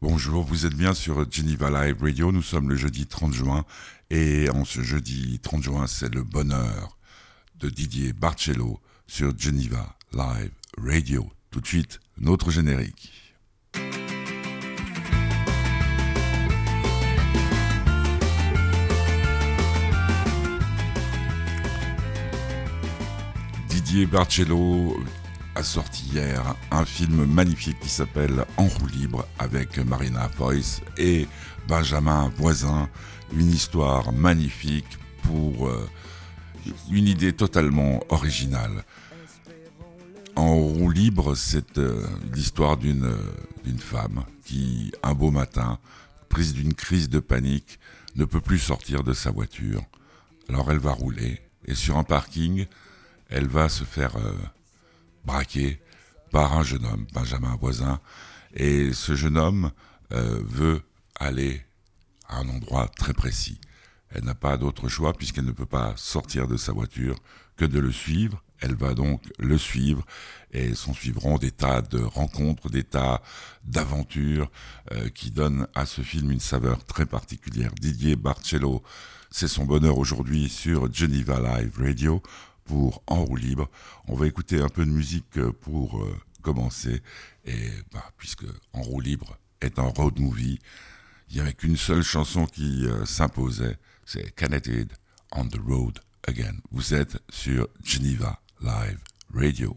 Bonjour, vous êtes bien sur Geneva Live Radio. Nous sommes le jeudi 30 juin et en ce jeudi 30 juin, c'est le bonheur de Didier Barcello sur Geneva Live Radio. Tout de suite, notre générique. Didier Barcello sorti hier un film magnifique qui s'appelle En roue libre avec Marina Foïs et Benjamin Voisin. Une histoire magnifique pour euh, une idée totalement originale. En roue libre, c'est euh, l'histoire d'une d'une femme qui, un beau matin, prise d'une crise de panique, ne peut plus sortir de sa voiture. Alors elle va rouler et sur un parking, elle va se faire euh, braqué par un jeune homme, Benjamin Voisin. Et ce jeune homme euh, veut aller à un endroit très précis. Elle n'a pas d'autre choix puisqu'elle ne peut pas sortir de sa voiture que de le suivre. Elle va donc le suivre et s'en suivront des tas de rencontres, des tas d'aventures euh, qui donnent à ce film une saveur très particulière. Didier Barcello, c'est son bonheur aujourd'hui sur Geneva Live Radio pour En roue libre. On va écouter un peu de musique euh, pour euh, commencer. Et bah, puisque En roue libre est un road movie, il n'y avait qu'une seule chanson qui euh, s'imposait, c'est Connected on the Road Again. Vous êtes sur Geneva Live Radio.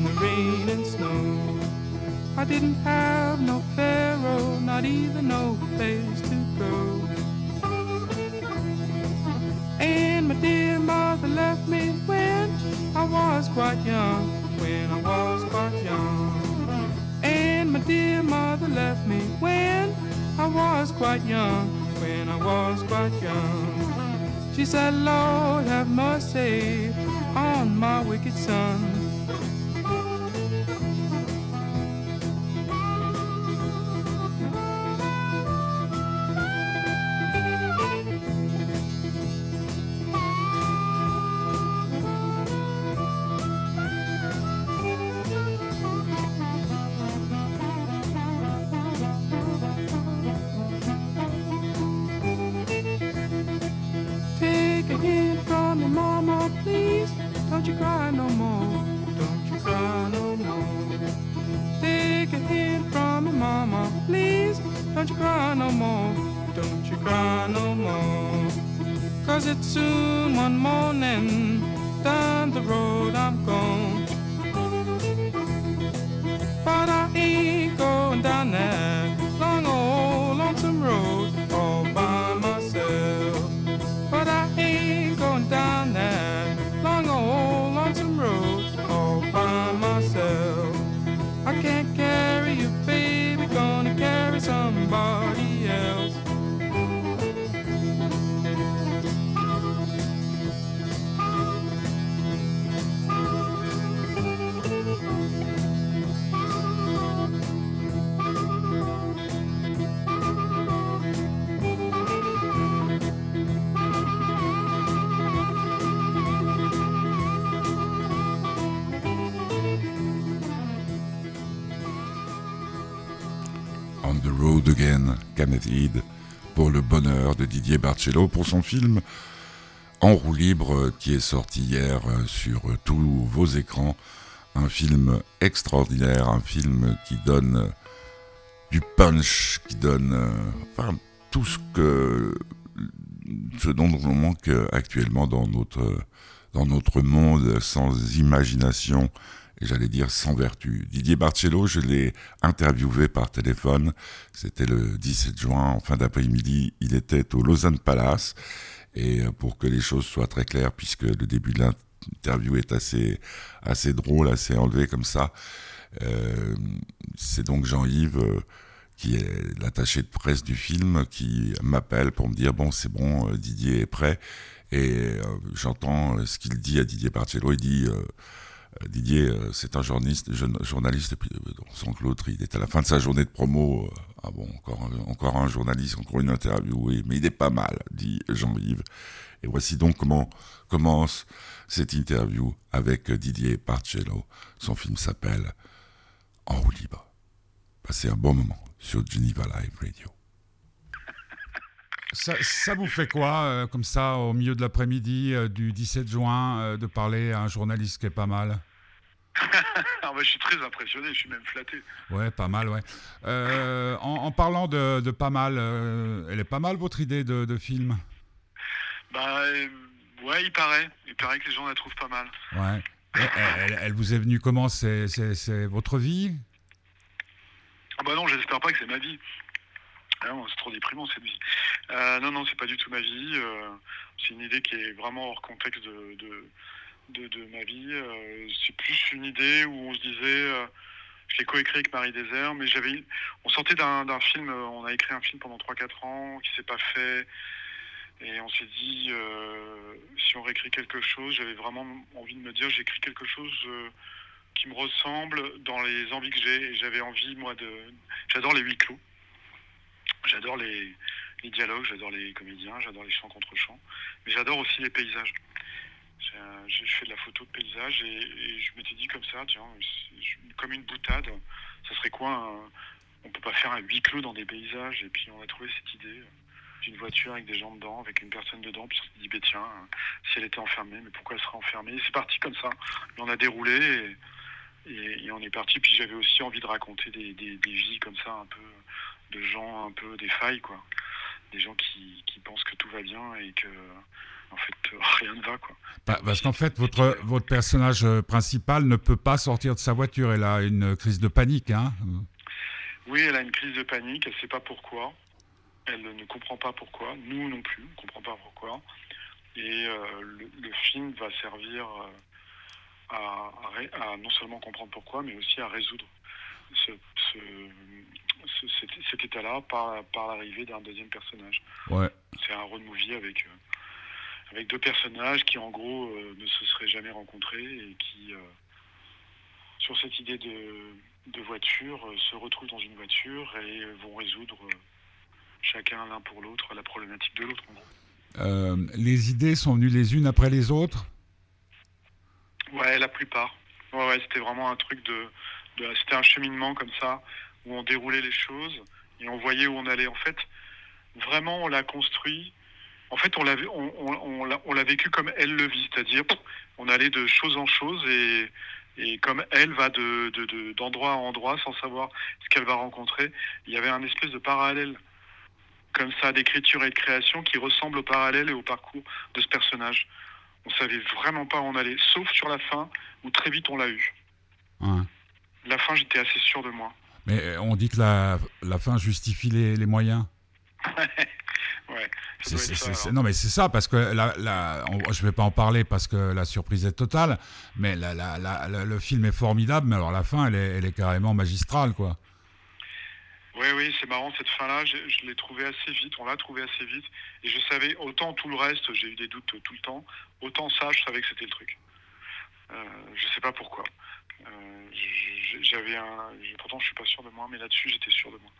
in the rain and snow. I didn't have no pharaoh, not even no place to go. And my dear mother left me when I was quite young, when I was quite young. And my dear mother left me when I was quite young, when I was quite young. She said, Lord, have mercy on my wicked son. Pour le bonheur de Didier Barcello pour son film En roue libre qui est sorti hier sur tous vos écrans. Un film extraordinaire, un film qui donne du punch, qui donne enfin, tout ce que ce dont on manque actuellement dans notre, dans notre monde sans imagination et j'allais dire sans vertu. Didier Barcello, je l'ai interviewé par téléphone, c'était le 17 juin, en fin d'après-midi, il était au Lausanne Palace, et pour que les choses soient très claires, puisque le début de l'interview est assez, assez drôle, assez enlevé comme ça, euh, c'est donc Jean-Yves... Euh, qui est l'attaché de presse du film, qui m'appelle pour me dire bon c'est bon, euh, Didier est prêt. Et euh, j'entends ce qu'il dit à Didier Barcello. Il dit euh, Didier, c'est un journaliste, journaliste, et puis sans que l'autre, il est à la fin de sa journée de promo. ah bon, encore un, encore un journaliste, encore une interview, oui, mais il est pas mal, dit Jean-Yves. Et voici donc comment commence cette interview avec Didier Barcello. Son film s'appelle En roue libre. Passez un bon moment sur Geneva Live Radio. Ça, vous fait quoi, euh, comme ça, au milieu de l'après-midi euh, du 17 juin, euh, de parler à un journaliste qui est pas mal? Ah bah, Je suis très impressionné, je suis même flatté. Ouais, pas mal, ouais. En, parlant de, pas mal, elle est pas mal votre idée de, film? Bah, ouais, il paraît. Il paraît que les gens la trouvent pas mal. Ouais. elle, elle, vous est venue comment? C'est votre vie? Ah bah non, j'espère pas que c'est ma vie. Ah c'est trop déprimant cette vie. Euh, non, non, c'est pas du tout ma vie. Euh, c'est une idée qui est vraiment hors contexte de, de, ma vie. Euh, c'est plus une idée où on se disait, je l'ai coécrit avec Marie Désert, mais j'avais, on sortait d'un film, on a écrit un film pendant 3-4 ans qui s'est pas fait. Et on s'est dit, si on réécrit quelque chose, j'avais vraiment envie de me dire, j'écris quelque chose qui me ressemble dans les envies que j'ai. Et j'avais envie, moi, de. J'adore les huis clos. J'adore les, dialogues, j'adore les comédiens, j'adore les chants contre chants. Mais j'adore aussi les paysages. Je fais de la photo de paysages et, je m'étais dit comme ça, tiens, comme une boutade, ça serait quoi On peut pas faire un huis clos dans des paysages. Et puis on a trouvé cette idée d'une voiture avec des gens dedans, avec une personne dedans, puis on s'est dit, bah, tiens, si elle était enfermée, mais pourquoi elle serait enfermée? C'est parti comme ça. on a déroulé et, et, on est parti. Puis j'avais aussi envie de raconter des, vies comme ça, un peu de gens, un peu des failles, quoi. Des gens qui, qui pensent que tout va bien et que en fait rien ne va quoi. Bah, parce qu'en fait votre votre personnage principal ne peut pas sortir de sa voiture, elle a une crise de panique hein. Oui, elle a une crise de panique, elle ne sait pas pourquoi. Elle ne comprend pas pourquoi, nous non plus, on ne comprend pas pourquoi. Et euh, le, film va servir euh, à, non seulement comprendre pourquoi, mais aussi à résoudre ce, cet, état-là par, par l'arrivée d'un deuxième personnage. Ouais. C'est un road movie avec, euh, avec deux personnages qui, en gros, euh, ne se seraient jamais rencontrés et qui, euh, sur cette idée de, de voiture, se retrouvent dans une voiture et vont résoudre chacun l'un pour l'autre la problématique de l'autre. les idées sont venues les unes après les autres? Ouais, la plupart. Ouais, ouais c'était vraiment un truc de, c'était un cheminement comme ça où on déroulait les choses et on voyait où on allait. En fait, vraiment, on l'a construit. En fait, on l'a on, on, on l'a vécu comme elle le vit, c'est-à-dire on allait de chose en chose et, et comme elle va de, d'endroit à endroit sans savoir ce qu'elle va rencontrer, il y avait un espèce de parallèle comme ça d'écriture et de création qui ressemble au parallèle et au parcours de ce personnage on savait vraiment pas où on allait, sauf sur la fin, où très vite on l'a eu. La fin, j'étais assez sûr de moi. Mais euh, on dit que la, la fin justifie les, les moyens. ouais. non, mais c'est ça, parce que la, la, je ne vais pas en parler parce que la surprise est totale, mais la, le film est formidable, mais alors la fin, elle est, elle est carrément magistrale, quoi. Oui, oui, c'est marrant, cette fin-là, je, l'ai trouvée assez vite, on l'a trouvée assez vite, et je savais, autant tout le reste, j'ai eu des doutes tout le temps, autant ça, je savais que c'était le truc. Euh, je sais pas pourquoi. Euh, j'avais un, pourtant je suis pas sûr de moi, mais là-dessus j'étais sûr de moi.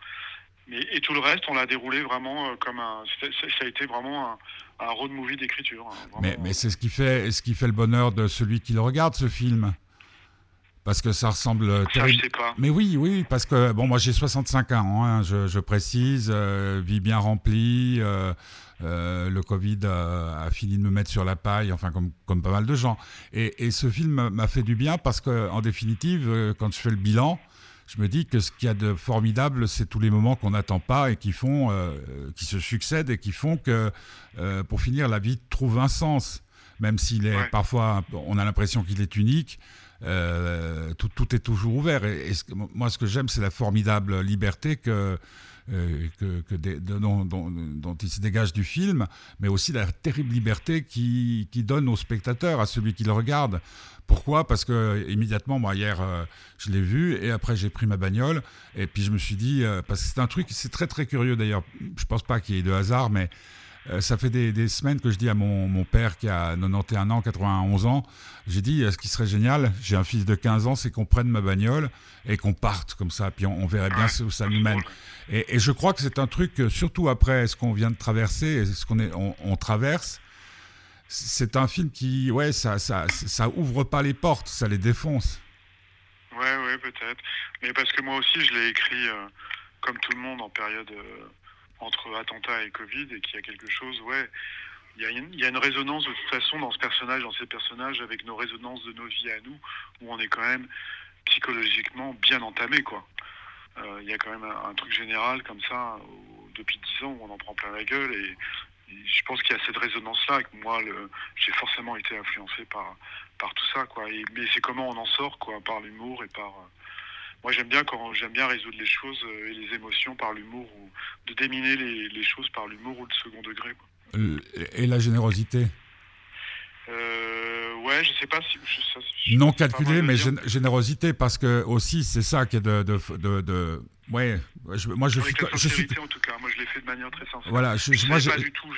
Mais, et tout le reste, on l'a déroulé vraiment euh, comme un. Ça a été vraiment un, road movie d'écriture. Hein, mais, mais c'est ce qui fait, ce qui fait le bonheur de celui qui le regarde, ce film. Parce que ça ressemble terrible. Mais oui, oui, parce que bon, moi j'ai 65 ans, hein, je, précise, euh, vie bien remplie. Euh, euh, le Covid a, fini de me mettre sur la paille, enfin comme, comme pas mal de gens. Et, ce film m'a fait du bien parce que, en définitive, quand je fais le bilan, je me dis que ce qu'il y a de formidable, c'est tous les moments qu'on n'attend pas et qui font, qui se succèdent et qui font que, pour finir, la vie trouve un sens, même s'il est parfois, on a l'impression qu'il est unique. Tout, tout, est toujours ouvert. Et, moi, ce que j'aime, c'est la formidable liberté que, euh, que, dont, il se dégage du film, mais aussi la terrible liberté qui, donne au spectateur, à celui qui le regarde. Pourquoi? Parce que immédiatement, moi hier, euh, je l'ai vu et après j'ai pris ma bagnole et puis je me suis dit, euh, parce que c'est un truc, c'est très très curieux d'ailleurs. Je pense pas qu'il y ait de hasard, mais euh, ça fait des, semaines que je dis à mon, père qui a 91 ans, 91 ans, j'ai dit, ce qui serait génial, j'ai un fils de 15 ans, c'est qu'on prenne ma bagnole et qu'on parte comme ça, puis on, verrait bien où ça nous mène. Et, je crois que c'est un truc, surtout après ce qu'on vient de traverser, ce qu'on on, traverse, c'est un film qui, ouais, ça, ça, ça ouvre pas les portes, ça les défonce. Ouais, ouais, peut-être. Mais parce que moi aussi, je l'ai écrit euh, comme tout le monde en période euh, entre attentat et Covid et qu'il y a quelque chose, ouais, il y, a une, résonance de toute façon dans ce personnage, dans ces personnages, avec nos résonances de nos vies à nous, où on est quand même psychologiquement bien entamé, quoi. Euh, il y a quand même un, truc général comme ça, depuis dix ans, où on en prend plein la gueule, et, je pense qu'il y a cette résonance-là, que moi, j'ai forcément été influencé par, par tout ça, quoi. Et, mais c'est comment on en sort, quoi, par l'humour et par moi j'aime bien quand j'aime bien résoudre les choses euh, et les émotions par l'humour ou de déminer les, choses par l'humour ou le second degré. Et la générosité? Euh, ouais, je sais pas si. non calculé, mais générosité, parce que aussi, c'est ça qui est de, de, de, Ouais, moi je suis. Je suis en tout cas, moi je l'ai fait de manière très sincère. Voilà, je, moi, pas du tout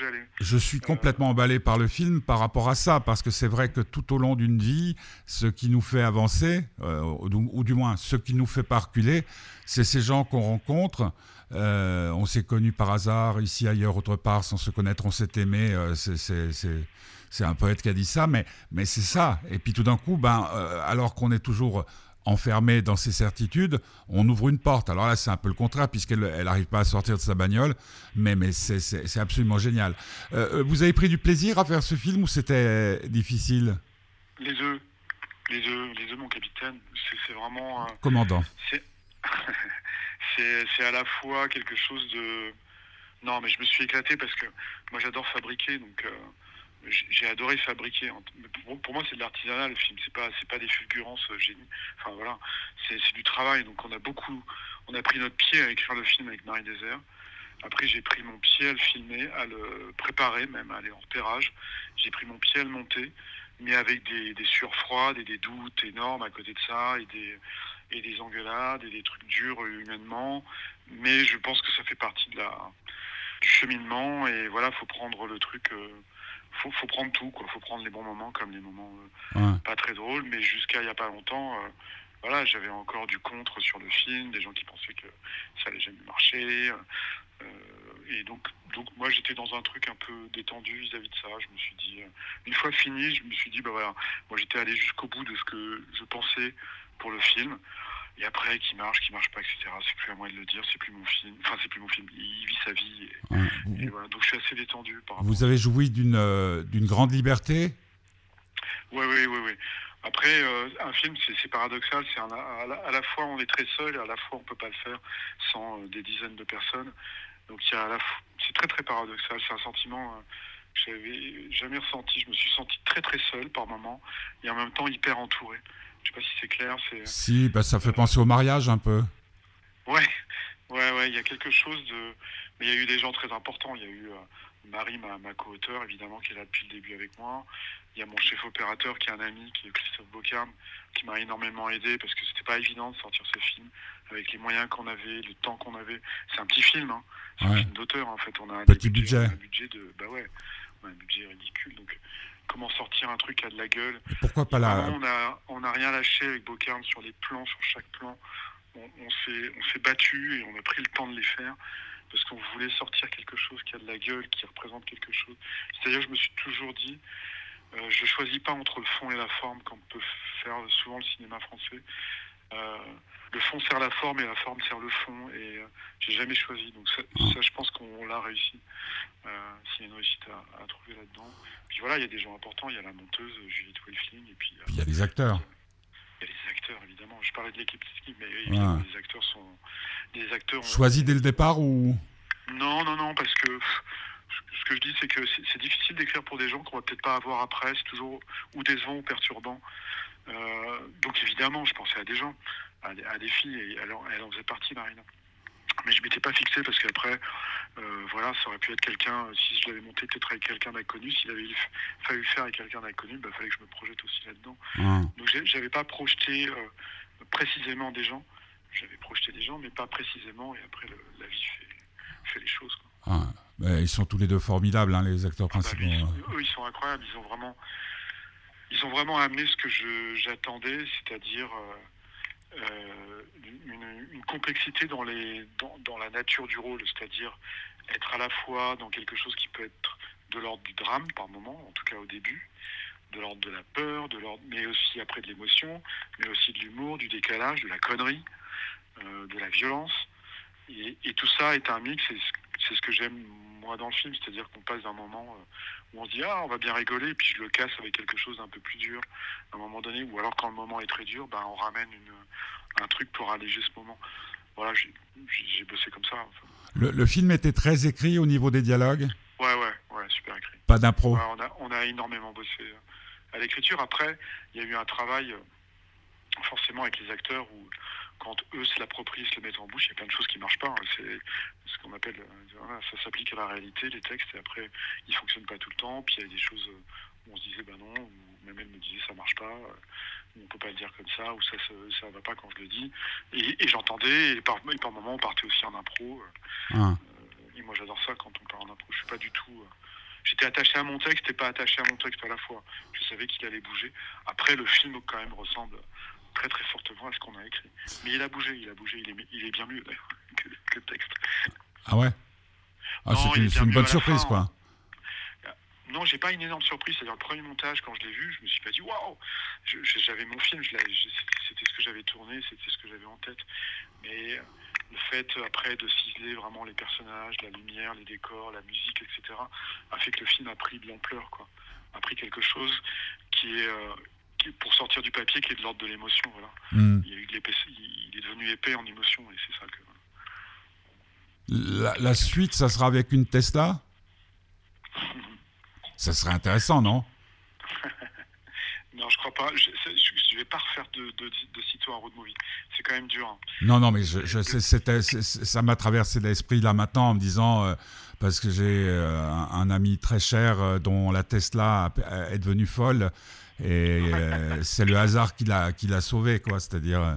Je suis euh, complètement emballé par le film par rapport à ça, parce que c'est vrai que tout au long d'une vie, ce qui nous fait avancer, euh, ou, du moins ce qui nous fait pas reculer, c'est ces gens qu'on rencontre. Euh, on s'est connus par hasard, ici, ailleurs, autre part, sans se connaître, on s'est aimé. c'est un poète qui a dit ça, mais, mais c'est ça. Et puis tout d'un coup, ben, alors qu'on est toujours enfermé dans ses certitudes, on ouvre une porte. Alors là, c'est un peu le contraire, puisqu'elle n'arrive pas à sortir de sa bagnole, mais, mais c'est absolument génial. Euh, euh, vous avez pris du plaisir à faire ce film ou c'était difficile? Les deux. Les deux, les deux, mon capitaine. C'est vraiment. Commandant. C'est à la fois quelque chose de. Non, mais je me suis éclaté parce que moi j'adore fabriquer, donc. Euh, j'ai adoré fabriquer. Pour, moi, c'est de l'artisanat le film. C'est pas, c'est pas des fulgurances euh, génie. Enfin voilà, c'est, du travail. Donc on a beaucoup, on a pris notre pied à écrire le film avec Marie Désert. Après, j'ai pris mon pied à le filmer, à le préparer, même à aller en repérage. J'ai pris mon pied à le monter, mais avec des, des sueurs froides et des doutes énormes à côté de ça, et des, engueulades et des trucs durs humainement. Mais je pense que ça fait partie du cheminement. Et voilà, faut prendre le truc. Euh, faut, faut prendre tout, quoi. Faut prendre les bons moments comme les moments euh, pas très drôles, mais jusqu'à il n'y a pas longtemps, euh, voilà, j'avais encore du contre sur le film, des gens qui pensaient que ça allait jamais marcher. Euh, et donc, donc moi j'étais dans un truc un peu détendu vis-à-vis de ça. Je me suis dit, une fois fini, je me suis dit, bah voilà, moi j'étais allé jusqu'au bout de ce que je pensais pour le film. Et après, qui marche, qui marche pas, etc. C'est plus à moi de le dire, c'est plus mon film. Enfin, c'est plus mon film. Il vit sa vie. Et, voilà. Donc, je suis assez détendu. Par Vous avez joui d'une euh, d'une grande liberté? Oui, oui, oui, oui. Après, euh, un film, c'est paradoxal. C'est à, la fois on est très seul et à la fois on peut pas le faire sans euh, des dizaines de personnes. Donc, c'est très très paradoxal. C'est un sentiment que j'avais jamais ressenti. Je me suis senti très très seul par moments et en même temps hyper entouré. Je sais pas si c'est clair. Si, bah, ça fait penser au mariage un peu. Ouais, ouais, ouais. Il y a quelque chose de. Mais il y a eu des gens très importants. Il y a eu euh, Marie, ma, ma co-auteure, évidemment, qui est là depuis le début avec moi. Il y a mon chef opérateur qui est un ami, qui est Christophe Bocam, qui m'a énormément aidé parce que c'était pas évident de sortir ce film avec les moyens qu'on avait, le temps qu'on avait. C'est un petit film, hein. c'est un film d'auteur en fait. On a un petit budget. budget de, bah ouais, un budget ridicule. Donc comment sortir un truc à de la gueule. pourquoi pas là On n'a on a rien lâché avec Bocarn sur les plans, sur chaque plan. On, on s'est battu et on a pris le temps de les faire parce qu'on voulait sortir quelque chose qui a de la gueule, qui représente quelque chose. C'est-à-dire, je me suis toujours dit, euh, je choisis pas entre le fond et la forme comme peut faire souvent le cinéma français. Euh, le fond sert la forme et la forme sert le fond et euh, j'ai jamais choisi. Donc ça, je pense qu'on l'a réussi. Euh, a une réussite à, trouver là-dedans. Puis voilà, il y a des gens importants. Il y a la monteuse Juliette Welfling et puis il y a les acteurs. Il y a les acteurs, évidemment. Je parlais de l'équipe mais les acteurs sont. Les acteurs. Choisis dès le départ ou? Non, non, non, parce que ce que je dis, c'est que c'est difficile d'écrire pour des gens qu'on va peut-être pas avoir après. C'est toujours ou décevant ou perturbant. Euh, donc évidemment, je pensais à des gens, à, des filles, et elle, elle en faisait partie, Marina mais je m'étais pas fixé parce qu'après, euh, voilà, ça aurait pu être quelqu'un, euh, si je l'avais monté peut-être avec quelqu'un d'inconnu, s'il avait fallu faire avec quelqu'un d'inconnu, il bah, fallait que je me projette aussi là-dedans. Ah. Donc j'avais pas projeté euh, précisément des gens, j'avais projeté des gens, mais pas précisément, et après la vie fait, les choses. Ah, ils sont tous les deux formidables, hein, les acteurs ah, bah, principaux. eux, ils sont incroyables, ils ont vraiment, ils ont vraiment amené ce que j'attendais, c'est-à-dire euh, une, complexité dans, la nature du rôle, c'est-à-dire être à la fois dans quelque chose qui peut être de l'ordre du drame par moment, en tout cas au début, de l'ordre de la peur, de mais aussi après de l'émotion, mais aussi de l'humour, du décalage, de la connerie, euh, de la violence. Et, tout ça est un mix, c'est ce que j'aime moi dans le film, c'est-à-dire qu'on passe d'un moment euh, où on se dit ah on va bien rigoler, et puis je le casse avec quelque chose d'un peu plus dur à un moment donné, ou alors quand le moment est très dur, ben, on ramène une, un truc pour alléger ce moment. Voilà, j'ai bossé comme ça. Le, film était très écrit au niveau des dialogues? Ouais, ouais, ouais, super écrit. Pas d'impro? On, a, on a énormément bossé euh, à l'écriture. Après, il y a eu un travail euh, forcément avec les acteurs où quand eux se l'approprient, se le mettent en bouche, il y a plein de choses qui ne marchent pas. Hein. C'est ce qu'on appelle, euh, ça s'applique à la réalité, les textes, et après, ils ne fonctionnent pas tout le temps. Puis il y a des choses où on se disait, ben non, ou même elle me disait, ça marche pas, on ne peut pas le dire comme ça, ou ça ne va pas quand je le dis. Et, j'entendais, et par, par moments, on partait aussi en impro. Ah. Euh, et moi, j'adore ça quand on part en impro. Je suis pas du tout. Euh, j'étais attaché à mon texte et pas attaché à mon texte à la fois. Je savais qu'il allait bouger. Après, le film, quand même, ressemble très très fortement à ce qu'on a écrit. Mais il a bougé, il a bougé, il est, il est bien mieux que, que, le texte. Ah ouais? Ah, C'est une, bonne surprise, quoi. Non, j'ai pas une énorme surprise. C'est-à-dire le premier montage, quand je l'ai vu, je me suis pas dit waouh. J'avais mon film, c'était ce que j'avais tourné, c'était ce que j'avais en tête. Mais le fait après de ciseler vraiment les personnages, la lumière, les décors, la musique, etc., a fait que le film a pris de l'ampleur, quoi. A pris quelque chose qui est, euh, pour sortir du papier qui est de l'ordre de l'émotion. Voilà. Hmm. Il, est devenu épais en émotion et c'est ça que. La, suite, ça sera avec une Tesla? Ça serait intéressant, non? Non, je crois pas. Je ne vais pas refaire de, de, de sitôt un road movie. C'est quand même dur. Hein. Non, non, mais je, je ça m'a traversé l'esprit là maintenant en me disant, euh, parce que j'ai euh, un, ami très cher euh, dont la Tesla est devenue folle, et euh, c'est le hasard qui l'a, qui l'a sauvé, quoi. C'est-à-dire, euh,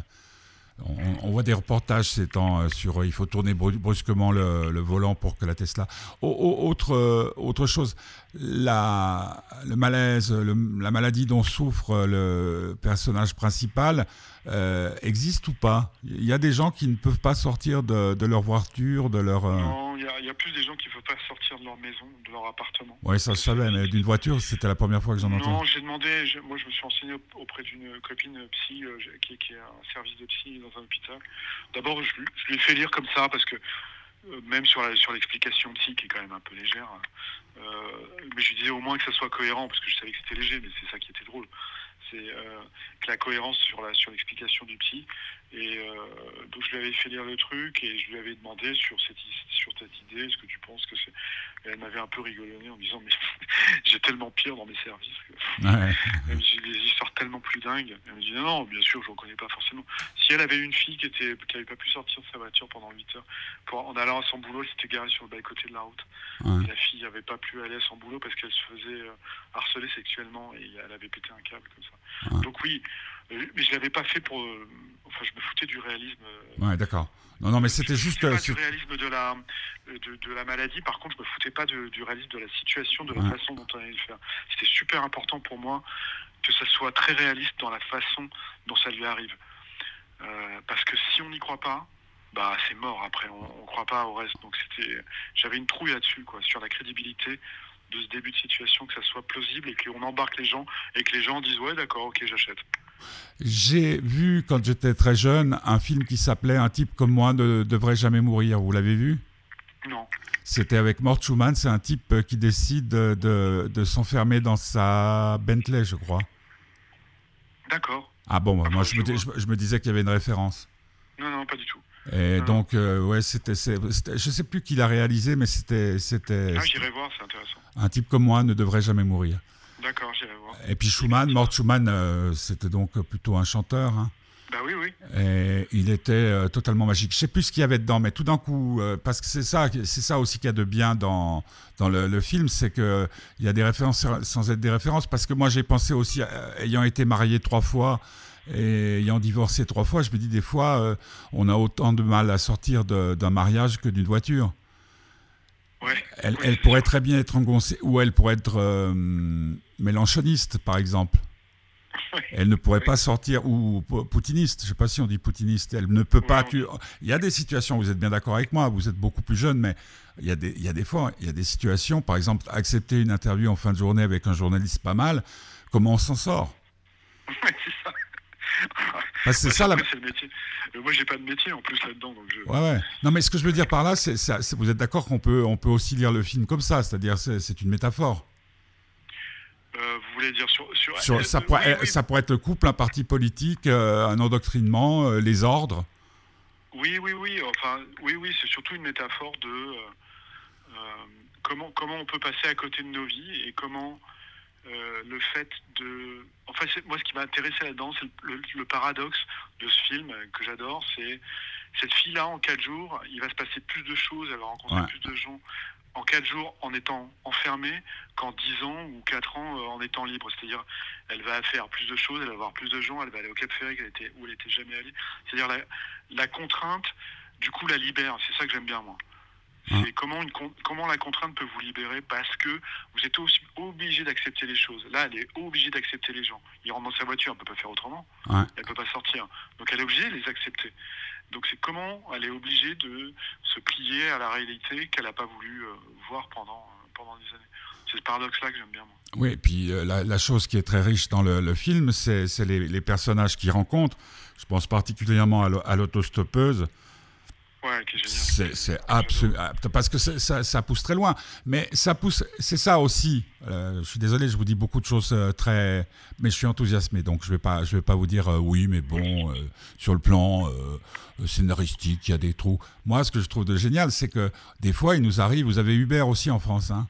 on, voit des reportages ces temps euh, sur il faut tourner brusquement le, volant pour que la Tesla. autre, autre chose, la, le malaise, la maladie dont souffre le personnage principal existe ou pas? Il y a des gens qui ne peuvent pas sortir de, leur voiture, de leur il y, a plus des gens qui ne veulent pas sortir de leur maison, de leur appartement. Oui, ça je savais, mais d'une voiture, c'était la première fois que j'en entends. Non, j'ai demandé, moi je me suis renseigné auprès d'une copine psy euh, qui, qui, a un service de psy dans un hôpital. D'abord, je, lui ai fait lire comme ça parce que euh, même sur sur l'explication psy qui est quand même un peu légère, euh, mais je disais au moins que ça soit cohérent parce que je savais que c'était léger, mais c'est ça qui était drôle c'est euh, la cohérence sur la sur l'explication du psy. Et euh, donc je lui avais fait lire le truc et je lui avais demandé sur cette sur cette idée, est-ce que tu penses que c'est Elle m'avait un peu rigolonné en disant mais j'ai tellement pire dans mes services. j'ai des histoires tellement plus dingues. Elle me dit non, non bien sûr je ne reconnais pas forcément. Si elle avait une fille qui était qui n'avait pas pu sortir de sa voiture pendant 8 heures pour, en allant à son boulot, elle s'était garée sur le bas-côté de la route. la fille n'avait pas pu aller à son boulot parce qu'elle se faisait euh, harceler sexuellement et elle avait pété un câble comme ça. Donc oui, mais je l'avais pas fait pour. Euh, enfin, je me foutais du réalisme. Euh, ouais, d'accord. Non, non, mais c'était juste. Pas du réalisme de la de, la maladie. Par contre, je me foutais pas du réalisme de la situation, de la façon dont on allait le faire. C'était super important pour moi que ça soit très réaliste dans la façon dont ça lui arrive. parce que si on n'y croit pas, bah c'est mort. Après, on, ne croit pas au reste. Donc c'était, j'avais une trouille là-dessus, quoi, sur la crédibilité de ce début de situation, que ça soit plausible et qu'on embarque les gens et que les gens disent ouais d'accord ok j'achète. J'ai vu quand j'étais très jeune un film qui s'appelait Un type comme moi ne devrait jamais mourir. Vous l'avez vu? Non. C'était avec Mort Schumann. C'est un type qui décide de, de s'enfermer dans sa Bentley, je crois. D'accord. Ah bon, moi je, me, je, me, disais qu'il y avait une référence. Non, non, pas du tout. Et donc, ouais, c'était, je sais plus qui l'a réalisé, mais c'était, c'était. Ah, j'irai voir, c'est intéressant. Un type comme moi ne devrait jamais mourir. D'accord, j'irai voir. Et puis Schumann, Mort Schumann, c'était donc plutôt un chanteur. Hein. Bah oui, oui. Et il était euh, totalement magique. Je sais plus ce qu'il y avait dedans, mais tout d'un coup, euh, parce que c'est ça, c'est ça aussi qu'il y a de bien dans dans le, film, c'est que il y a des références sans être des références. Parce que moi, j'ai pensé aussi, euh, ayant été marié trois fois et ayant divorcé trois fois, je me dis des fois, on a autant de mal à sortir d'un mariage que d'une voiture. Ouais, elle, elle pourrait très bien être engoncée, ou elle pourrait être mélanchoniste, par exemple. Elle ne pourrait pas sortir, ou poutiniste, je ne sais pas si on dit poutiniste, elle ne peut pas... Il y a des situations, vous êtes bien d'accord avec moi, vous êtes beaucoup plus jeune, mais il y, a des, il y a des fois, il y a des situations, par exemple, accepter une interview en fin de journée avec un journaliste pas mal, comment on s'en sort? C'est ça. c'est ça la... le métier. Euh, moi, j'ai pas de métier en plus là-dedans. Je... ouais, ouais. Non, mais ce que je veux dire par là, c'est, vous êtes d'accord qu'on peut, on peut aussi lire le film comme ça, c'est-à-dire c'est une métaphore. Euh, vous voulez dire sur, sur, ça, pourrait, ça pourrait être le couple, un parti politique, euh, un endoctrinement, euh, les ordres. Oui, oui, oui. Enfin, oui, oui. C'est surtout une métaphore de comment comment on peut passer à côté de nos vies et comment le fait de. Enfin, moi, ce qui m'a intéressé là-dedans, c'est le, paradoxe de ce film que j'adore, c'est cette fille-là en quatre jours, il va se passer plus de choses, elle va rencontrer plus de gens en 4 jours en étant enfermée qu'en 10 ans ou 4 ans euh, en étant libre. C'est-à-dire, elle va faire plus de choses, elle va voir plus de gens, elle va aller au Cap Ferré où elle était jamais allée. C'est-à-dire, la, contrainte, du coup, la libère. C'est ça que j'aime bien, moi. Hein. C'est comment, une, comment la contrainte peut vous libérer parce que vous êtes aussi obligé d'accepter les choses. Là, elle est obligée d'accepter les gens. Il rentre dans sa voiture, elle ne peut pas faire autrement. Elle ne peut pas sortir. Donc elle est obligée de les accepter. Donc c'est comment elle est obligée de se plier à la réalité qu'elle n'a pas voulu euh, voir pendant, euh, pendant des années. C'est ce paradoxe-là que j'aime bien. Moi. Oui, et puis euh, la, chose qui est très riche dans le, film, c'est les, les, personnages qu'il rencontre. Je pense particulièrement à l'autostoppeuse c'est absolument parce que ça, ça, pousse très loin, mais ça pousse. C'est ça aussi. Euh, je suis désolé, je vous dis beaucoup de choses euh, très, mais je suis enthousiasmé, donc je vais pas, je vais pas vous dire euh, oui, mais bon, sur le plan scénaristique, il y a des trous. Moi, ce que je trouve de génial, c'est que des fois, il nous arrive. Vous avez Uber aussi en France, hein?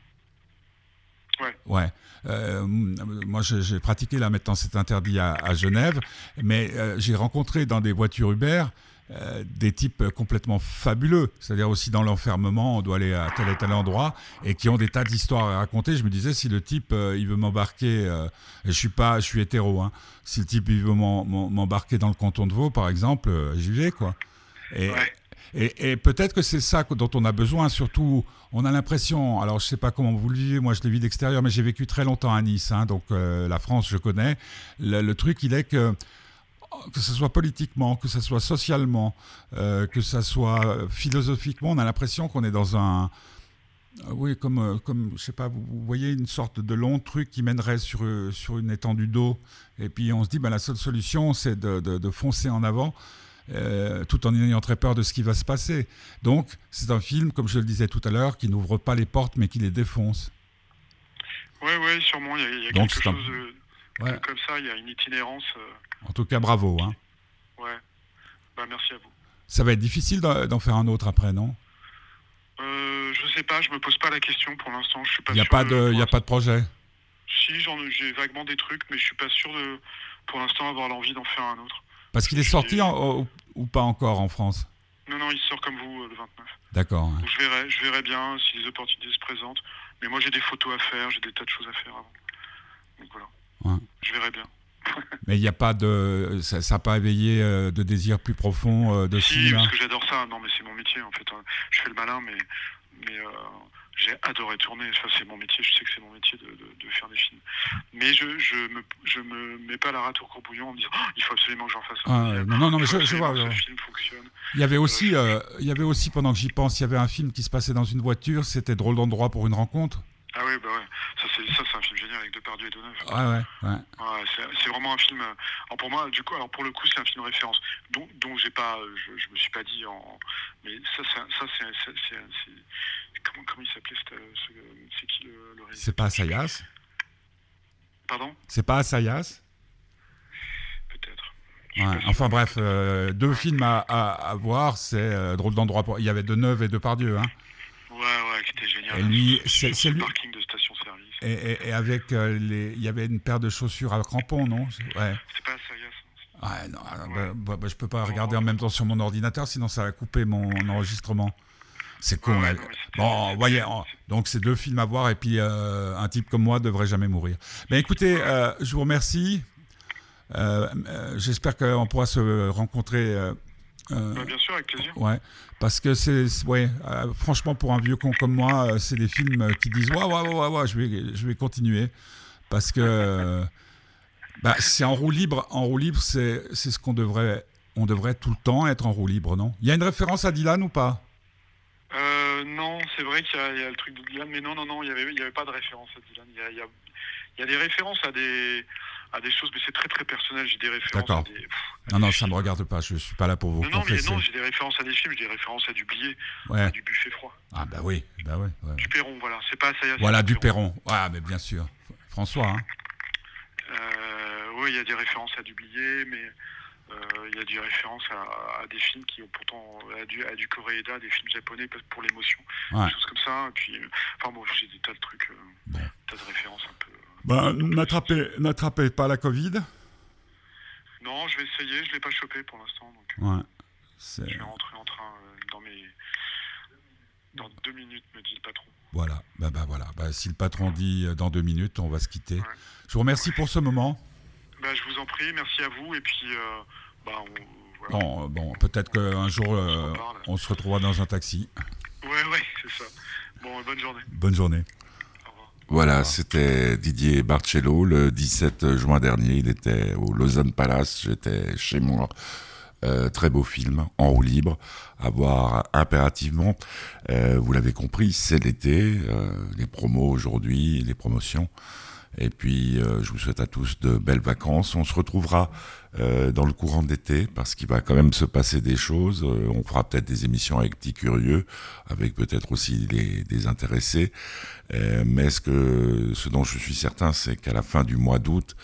Ouais. Ouais. moi, j'ai pratiqué là maintenant, c'est interdit à, à, Genève, mais j'ai rencontré dans des voitures Uber euh, des types complètement fabuleux, c'est-à-dire aussi dans l'enfermement, on doit aller à tel et tel endroit, et qui ont des tas d'histoires à raconter. Je me disais, si le type, euh, il veut m'embarquer, euh, et je suis pas, je suis hétéro, hein, si le type, il veut m'embarquer dans le canton de Vaud, par exemple, j'y vais, quoi. Et, et, peut-être que c'est ça dont on a besoin, surtout, on a l'impression, alors je sais pas comment vous le vivez, moi je le vis d'extérieur, mais j'ai vécu très longtemps à Nice, hein, donc la France, je connais. le truc, il est que que ce soit politiquement, que ce soit socialement, euh, que ce soit philosophiquement, on a l'impression qu'on est dans un, euh, oui, comme, euh, comme, je sais pas, vous, voyez une sorte de long truc qui mènerait sur, sur une étendue d'eau, et puis on se dit, ben, la seule solution, c'est de, de, foncer en avant, tout en ayant très peur de ce qui va se passer. Donc, c'est un film, comme je le disais tout à l'heure, qui n'ouvre pas les portes, mais qui les défonce. Oui, oui, sûrement, il y a, quelque chose comme ça, il y a une itinérance. En tout cas, bravo. Hein. Ouais. Bah, merci à vous. Ça va être difficile d'en faire un autre après, non? Euh, Je sais pas, je me pose pas la question pour l'instant. Je suis pas. Il n'y a pas de, il a pas de projet? Si, j'ai vaguement des trucs, mais je suis pas sûr de, pour l'instant, avoir l'envie d'en faire un autre. Parce qu'il est sorti ou pas encore en France? Non, non, il sort comme vous euh, le 29. D'accord. Je verrai, je verrai bien si les opportunités se présentent. Mais moi, j'ai des photos à faire, j'ai des tas de choses à faire avant. Donc voilà. Je verrai bien. Mais il n'y a pas de. Ça n'a pas éveillé euh, de désir plus profond euh, de si, parce que j'adore ça. Non, mais c'est mon métier, en fait. Hein. Je fais le malin, mais, mais euh, j'ai adoré tourner. Ça, c'est mon métier. Je sais que c'est mon métier de, de, faire des films. Mais je ne je me, je me mets pas la rate au courbouillon en me disant oh, il faut absolument que j'en fasse un. Ah, non, non, mais je, je vois. Que ce film fonctionne. Il y avait aussi, il y avait aussi pendant que j'y pense, il y avait un film qui se passait dans une voiture. C'était drôle d'endroit pour une rencontre. Ah oui, bah ouais. Ça, c'est un film génial avec Depardieu et Deneuve. Ah ouais, ouais. ouais c'est vraiment un film. Alors pour moi, du coup, alors pour le coup, c'est un film référence dont, dont j'ai pas, je, je me suis pas dit en. Mais ça, ça c'est. Comment, comment il s'appelait C'est qui le, le C'est pas Assayas? Pardon? C'est pas Assayas? Peut-être. enfin bref, deux films à, à, voir, c'est Drôle d'endroit. Pour... Il y avait De Neuve et De Pardieu. Hein. Ouais, ouais, c'était génial. Et lui, c'est lui. parking de station-service. Et, et, avec les. Il y avait une paire de chaussures à crampons, non? Ouais. C'est pas ça, Ouais, non, bah, bah, bah, je peux pas regarder en même temps sur mon ordinateur, sinon ça va couper mon enregistrement. C'est con. bon, voyez, donc c'est deux films à voir et puis euh, un type comme moi devrait jamais mourir. Mais écoutez, euh, je vous remercie. Euh, j'espère qu'on pourra se rencontrer. Bien sûr, avec plaisir. Ouais, parce que c'est, ouais, franchement, pour un vieux con comme moi, c'est des films qui disent ouais, ouais, ouais, ouais, je vais, je vais continuer, parce que bah, c'est en roue libre. En roue libre, c'est, c'est ce qu'on devrait, on devrait tout le temps être en roue libre, non? Il y a une référence à Dylan ou pas? Euh, non, c'est vrai qu'il y, a le truc de Dylan, mais non, non, non, il n'y avait, avait pas de référence à Dylan. Il y a, des références à des, à des choses, mais c'est très très personnel. J'ai des références. D'accord. non, non, ça ne me regarde pas. Je ne suis pas là pour vous non. Non, mais non, j'ai des références à des films, j'ai des références à du billet, à du buffet froid. Ah bah oui, bah ouais. Du Perron, voilà. C'est pas ça. Voilà, du Perron. Ah, mais bien sûr. François. Hein. Euh, oui, il y a des références à du billet, mais euh, il y a des références à, des films qui ont pourtant à du, à du Koreeda, des films japonais pour l'émotion, des choses comme ça. Et puis, euh, enfin bon, j'ai des tas de trucs, euh, tas de références un peu. Ben, n'attrapez, pas la Covid. Non, je vais essayer. Je l'ai pas chopé pour l'instant, donc. Ouais. Je vais rentrer en train dans mes. Dans deux minutes, me dit le patron. Voilà, bah, bah voilà. Bah, si le patron dit dans deux minutes, on va se quitter. Je vous remercie pour ce moment. Bah, je vous en prie, merci à vous. Et puis, euh, bah, Bon, bon peut-être qu'un jour, euh, on se retrouvera dans un taxi. Ouais, ouais, c'est ça. Bon, bonne journée. Bonne journée. Voilà, c'était Didier Barcello le 17 juin dernier. Il était au Lausanne Palace. J'étais chez moi. Euh, très beau film, en roue libre, à voir impérativement. vous l'avez compris, c'est l'été, les promos aujourd'hui, les promotions. Et puis, euh, je vous souhaite à tous de belles vacances. On se retrouvera euh, dans le courant d'été parce qu'il va quand même se passer des choses. Euh, on fera peut-être des émissions avec petits curieux, avec peut-être aussi des, intéressés. mais ce, que, ce dont je suis certain, c'est qu'à la fin du mois d'août,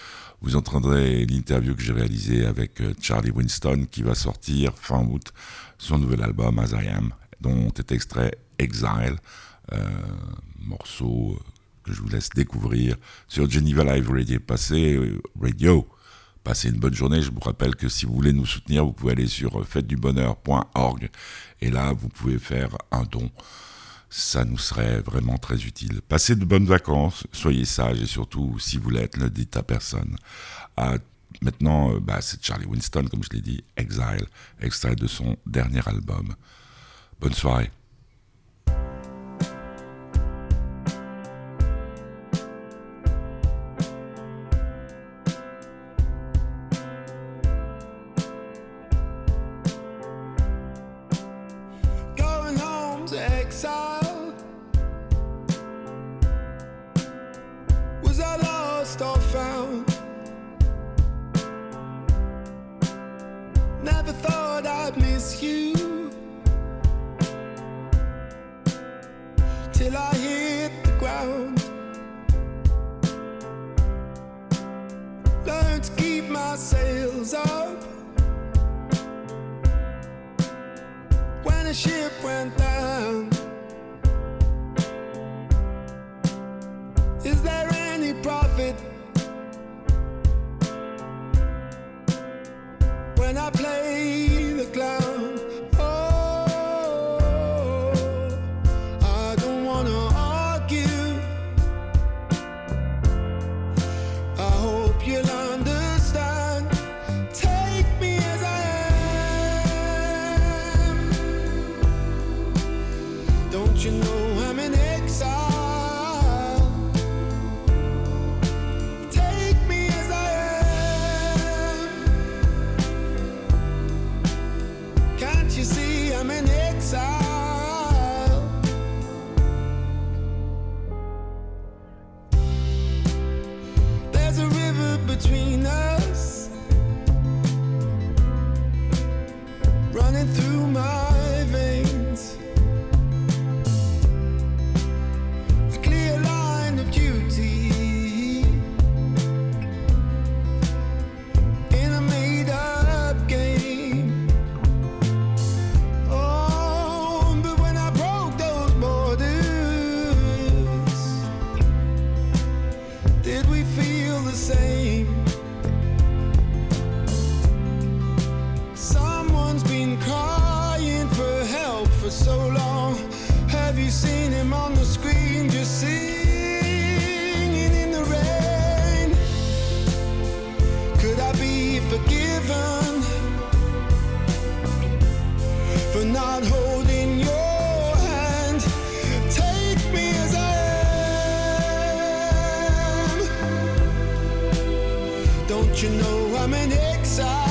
vous entendrez l'interview que j'ai réalisée avec Charlie Winston qui va sortir fin août son nouvel album As I Am, dont est extrait Exile, morceau je vous laisse découvrir sur Geneva Live Radio. Passez, euh, radio. Passez une bonne journée. Je vous rappelle que si vous voulez nous soutenir, vous pouvez aller sur fêtedubonheur.org et là, vous pouvez faire un don. Ça nous serait vraiment très utile. Passez de bonnes vacances, soyez sages et surtout, si vous l'êtes, ne dites à personne. Maintenant, euh, bah, c'est Charlie Winston, comme je l'ai dit, Exile, extrait de son dernier album. Bonne soirée. till I hit the ground. You know I'm an exile?